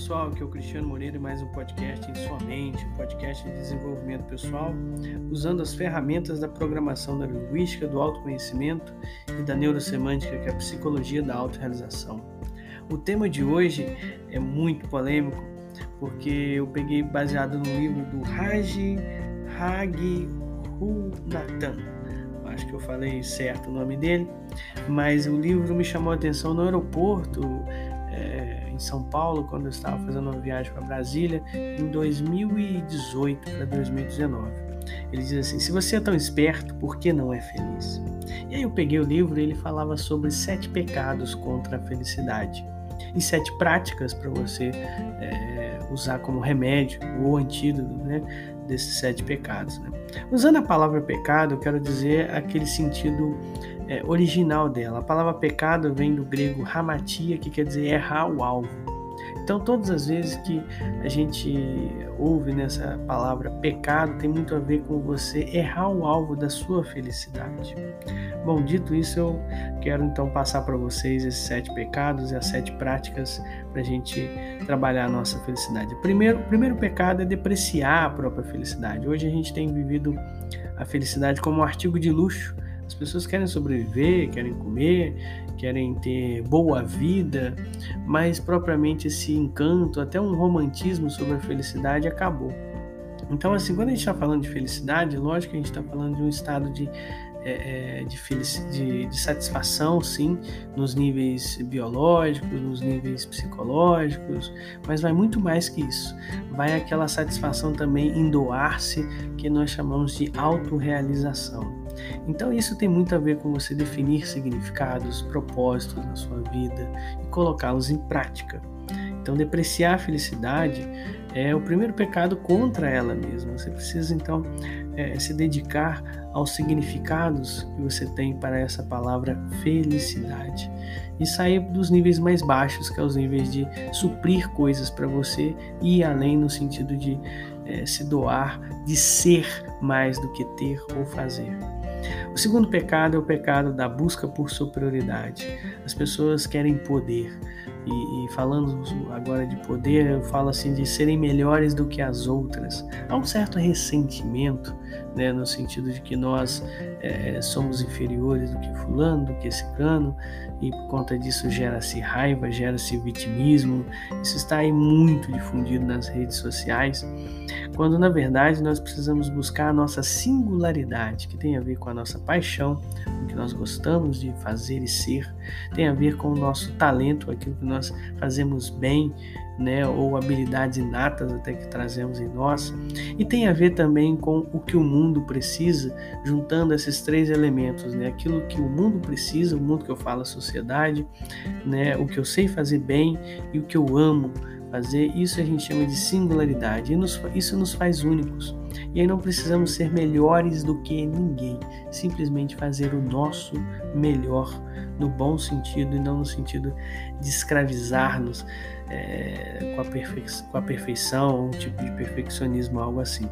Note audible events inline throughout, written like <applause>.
pessoal, aqui é o Cristiano Moreira e mais um podcast em sua mente, um podcast de desenvolvimento pessoal, usando as ferramentas da programação da linguística, do autoconhecimento e da neurosemântica, que é a psicologia da autorrealização. O tema de hoje é muito polêmico, porque eu peguei baseado no livro do Raji Raghunathan. Acho que eu falei certo o nome dele, mas o livro me chamou a atenção no aeroporto é, São Paulo, quando eu estava fazendo uma viagem para Brasília, em 2018 para 2019. Ele diz assim: Se você é tão esperto, por que não é feliz? E aí eu peguei o livro e ele falava sobre sete pecados contra a felicidade e sete práticas para você é, usar como remédio ou antídoto né, desses sete pecados. Né? Usando a palavra pecado, eu quero dizer aquele sentido é, original dela. A palavra pecado vem do grego hamatia, que quer dizer errar o alvo. Então, todas as vezes que a gente ouve nessa palavra pecado, tem muito a ver com você errar o alvo da sua felicidade. Bom, dito isso, eu quero então passar para vocês esses sete pecados e as sete práticas para a gente trabalhar a nossa felicidade. Primeiro, o primeiro pecado é depreciar a própria felicidade. Hoje a gente tem vivido a felicidade como um artigo de luxo as pessoas querem sobreviver, querem comer, querem ter boa vida, mas propriamente esse encanto, até um romantismo sobre a felicidade acabou. Então, assim, quando a gente está falando de felicidade, lógico que a gente está falando de um estado de é, é, de, de, de, satisfação, sim, nos níveis biológicos, nos níveis psicológicos, mas vai muito mais que isso. Vai aquela satisfação também em doar-se, que nós chamamos de autorrealização. Então, isso tem muito a ver com você definir significados, propósitos na sua vida e colocá-los em prática. Então, depreciar a felicidade é o primeiro pecado contra ela mesma. Você precisa, então, é, se dedicar aos significados que você tem para essa palavra felicidade e sair dos níveis mais baixos, que é os níveis de suprir coisas para você e ir além no sentido de é, se doar, de ser mais do que ter ou fazer. O segundo pecado é o pecado da busca por superioridade. As pessoas querem poder. E, e, falando agora de poder, eu falo assim de serem melhores do que as outras. Há um certo ressentimento, né, no sentido de que nós é, somos inferiores do que fulano, do que esse cano, e por conta disso gera-se raiva, gera-se vitimismo. Isso está aí muito difundido nas redes sociais, quando na verdade nós precisamos buscar a nossa singularidade, que tem a ver com a nossa paixão, o que nós gostamos de fazer e ser, tem a ver com o nosso talento, aquilo que nós fazemos bem, né, ou habilidades inatas até que trazemos em nós, e tem a ver também com o que o mundo precisa, juntando esses três elementos, né, aquilo que o mundo precisa, o mundo que eu falo, a sociedade, né, o que eu sei fazer bem e o que eu amo fazer, isso a gente chama de singularidade, nos, isso nos faz únicos. E aí não precisamos ser melhores do que ninguém, simplesmente fazer o nosso melhor no bom sentido e não no sentido de escravizar-nos é, com, com a perfeição, um tipo de perfeccionismo, algo assim.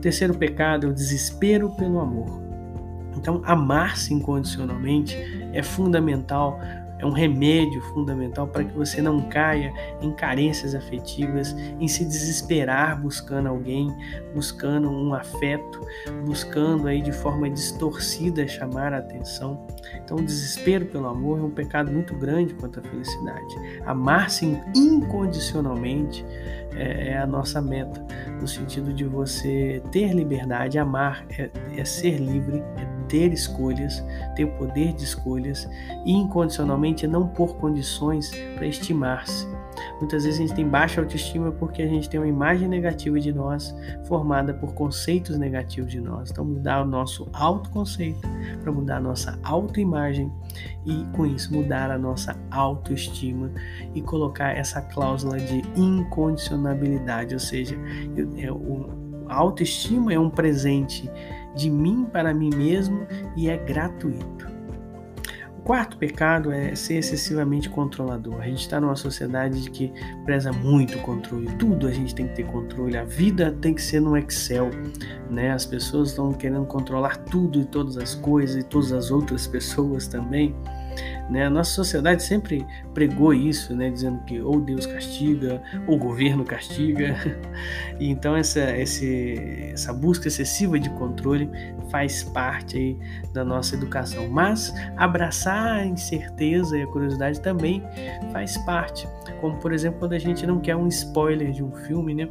Terceiro pecado é o desespero pelo amor. Então, amar-se incondicionalmente é fundamental é um remédio fundamental para que você não caia em carências afetivas, em se desesperar buscando alguém, buscando um afeto, buscando aí de forma distorcida chamar a atenção. Então, o desespero pelo amor é um pecado muito grande quanto à felicidade. Amar-se incondicionalmente é, é, a nossa meta, no sentido de você ter liberdade, amar é, é ser livre, é ter escolhas, ter o poder de escolhas e incondicionalmente não pôr condições para estimar-se. Muitas vezes a gente tem baixa autoestima porque a gente tem uma imagem negativa de nós formada por conceitos negativos de nós. Então, mudar o nosso autoconceito para mudar a nossa autoimagem e, com isso, mudar a nossa autoestima e colocar essa cláusula de incondicionabilidade, ou seja, é a autoestima é um presente de mim para mim mesmo e é gratuito. O quarto pecado é ser excessivamente controlador. A gente está numa sociedade de que preza muito controle, tudo a gente tem que ter controle, a vida tem que ser no Excel, né? As pessoas estão querendo controlar tudo e todas as coisas e todas as outras <laughs> pessoas também. Né? A nossa sociedade sempre pregou isso, né? dizendo que ou Deus castiga, ou o governo castiga. E <laughs> então essa, esse, essa busca excessiva de controle faz parte aí da nossa educação. Mas abraçar a incerteza e a curiosidade também faz parte. Como por exemplo quando a gente não quer um spoiler de um filme, né?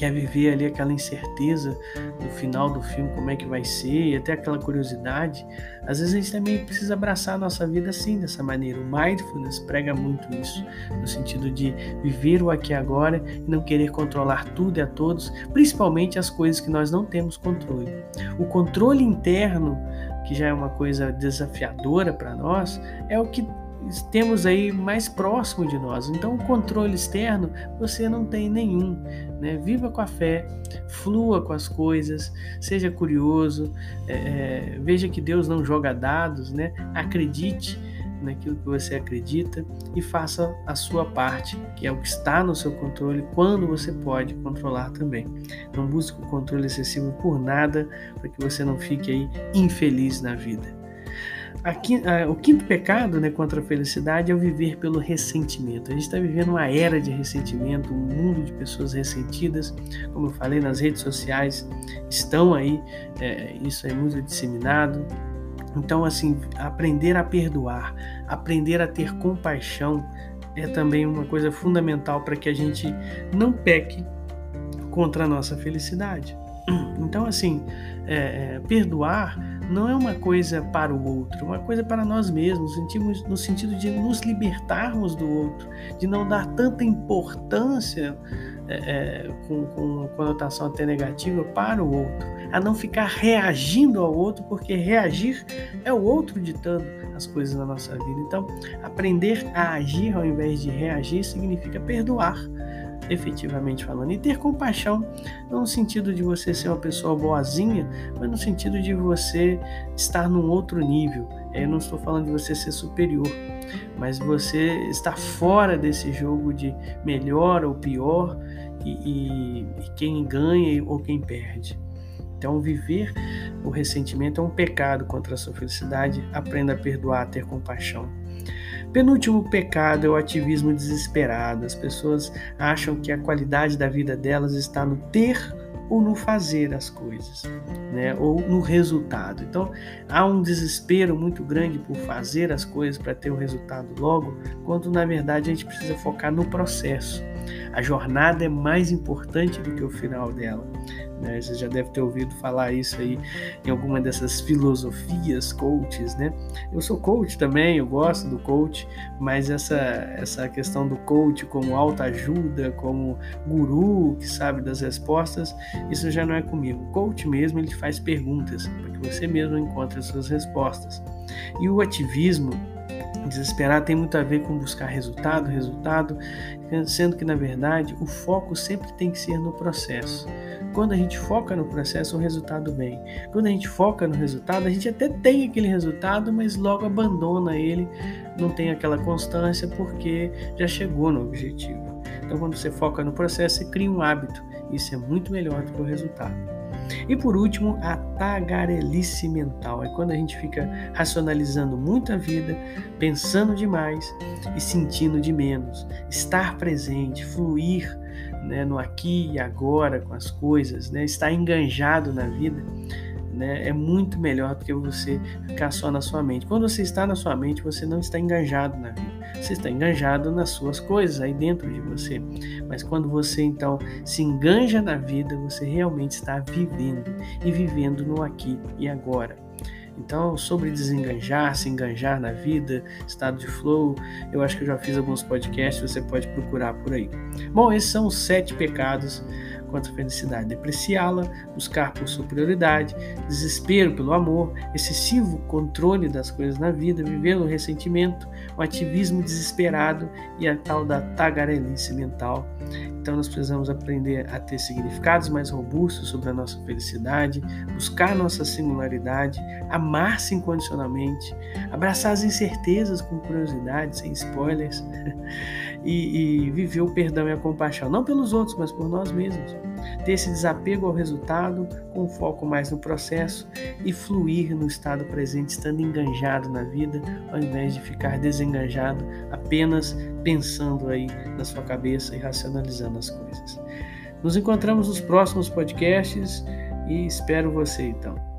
Quer viver ali aquela incerteza no final do filme, como é que vai ser, e até aquela curiosidade, às vezes a gente também precisa abraçar a nossa vida assim, dessa maneira. O mindfulness prega muito isso, no sentido de viver o aqui e agora e não querer controlar tudo e a todos, principalmente as coisas que nós não temos controle. O controle interno, que já é uma coisa desafiadora para nós, é o que temos aí mais próximo de nós. Então, controle externo você não tem nenhum. Né? Viva com a fé, flua com as coisas, seja curioso, é, é, veja que Deus não joga dados, né? acredite naquilo que você acredita e faça a sua parte, que é o que está no seu controle, quando você pode controlar também. Não busque o controle excessivo por nada, para que você não fique aí infeliz na vida. Aqui, o quinto pecado né, contra a felicidade é o viver pelo ressentimento. A gente está vivendo uma era de ressentimento, um mundo de pessoas ressentidas. Como eu falei, nas redes sociais estão aí, é, isso é muito disseminado. Então, assim, aprender a perdoar, aprender a ter compaixão é também uma coisa fundamental para que a gente não peque contra a nossa felicidade. Então, assim, é, é, perdoar não é uma coisa para o outro, é uma coisa para nós mesmos, no sentido de nos libertarmos do outro, de não dar tanta importância é, é, com, com conotação até negativa para o outro, a não ficar reagindo ao outro, porque reagir é o outro ditando as coisas na nossa vida. Então, aprender a agir ao invés de reagir significa perdoar efetivamente falando. E ter compaixão, não no sentido de você ser uma pessoa boazinha, mas no sentido de você estar num outro nível. Eu não estou falando de você ser superior, mas você estar fora desse jogo de melhor ou pior e, e, e quem ganha ou quem perde. Então, viver o ressentimento é um pecado contra a sua felicidade. Aprenda a perdoar, a ter compaixão. Penúltimo pecado é o ativismo desesperado. As pessoas acham que a qualidade da vida delas está no ter ou no fazer as coisas, né? ou no resultado. Então, há um desespero muito grande por fazer as coisas para ter o resultado logo, quando na verdade a gente precisa focar no processo. A jornada é mais importante do que o final dela. Né? Você já deve ter ouvido falar isso aí em alguma dessas filosofias coaches, né? Eu sou coach também, eu gosto do coach, mas essa, essa questão do coach como autoajuda, como guru que sabe das respostas, isso já não é comigo. O coach mesmo, ele faz perguntas para que você mesmo encontre as suas respostas. E o ativismo Desesperar tem muito a ver com buscar resultado, resultado, sendo que na verdade o foco sempre tem que ser no processo. Quando a gente foca no processo, o resultado vem. Quando a gente foca no resultado, a gente até tem aquele resultado, mas logo abandona ele, não tem aquela constância porque já chegou no objetivo. Então, quando você foca no processo, você cria um hábito. Isso é muito melhor do que o resultado. E por último, a tagarelice mental. É quando a gente fica racionalizando muito a vida, pensando demais e sentindo de menos. Estar presente, fluir né, no aqui e agora com as coisas, né, estar enganjado na vida. Né, é muito melhor do que você ficar só na sua mente. Quando você está na sua mente, você não está enganjado na vida. Você está enganjado nas suas coisas aí dentro de você. Mas quando você então se enganja na vida, você realmente está vivendo e vivendo no aqui e agora. Então, sobre desenganjar, se enganjar na vida, estado de flow, eu acho que eu já fiz alguns podcasts, você pode procurar por aí. Bom, esses são os sete pecados contra a felicidade, depreciá-la, buscar por superioridade, desespero pelo amor, excessivo controle das coisas na vida, viver no ressentimento, o ativismo desesperado e a tal da tagarelice mental. Então nós precisamos aprender a ter significados mais robustos sobre a nossa felicidade, buscar nossa singularidade, amar-se incondicionalmente, abraçar as incertezas com curiosidade, sem spoilers, <laughs> e, e viver o perdão e a compaixão, não pelos outros, mas por nós mesmos. Ter esse desapego ao resultado, com foco mais no processo e fluir no estado presente, estando enganjado na vida, ao invés de ficar desenganjado, apenas pensando aí na sua cabeça e racionalizando as coisas. Nos encontramos nos próximos podcasts e espero você então.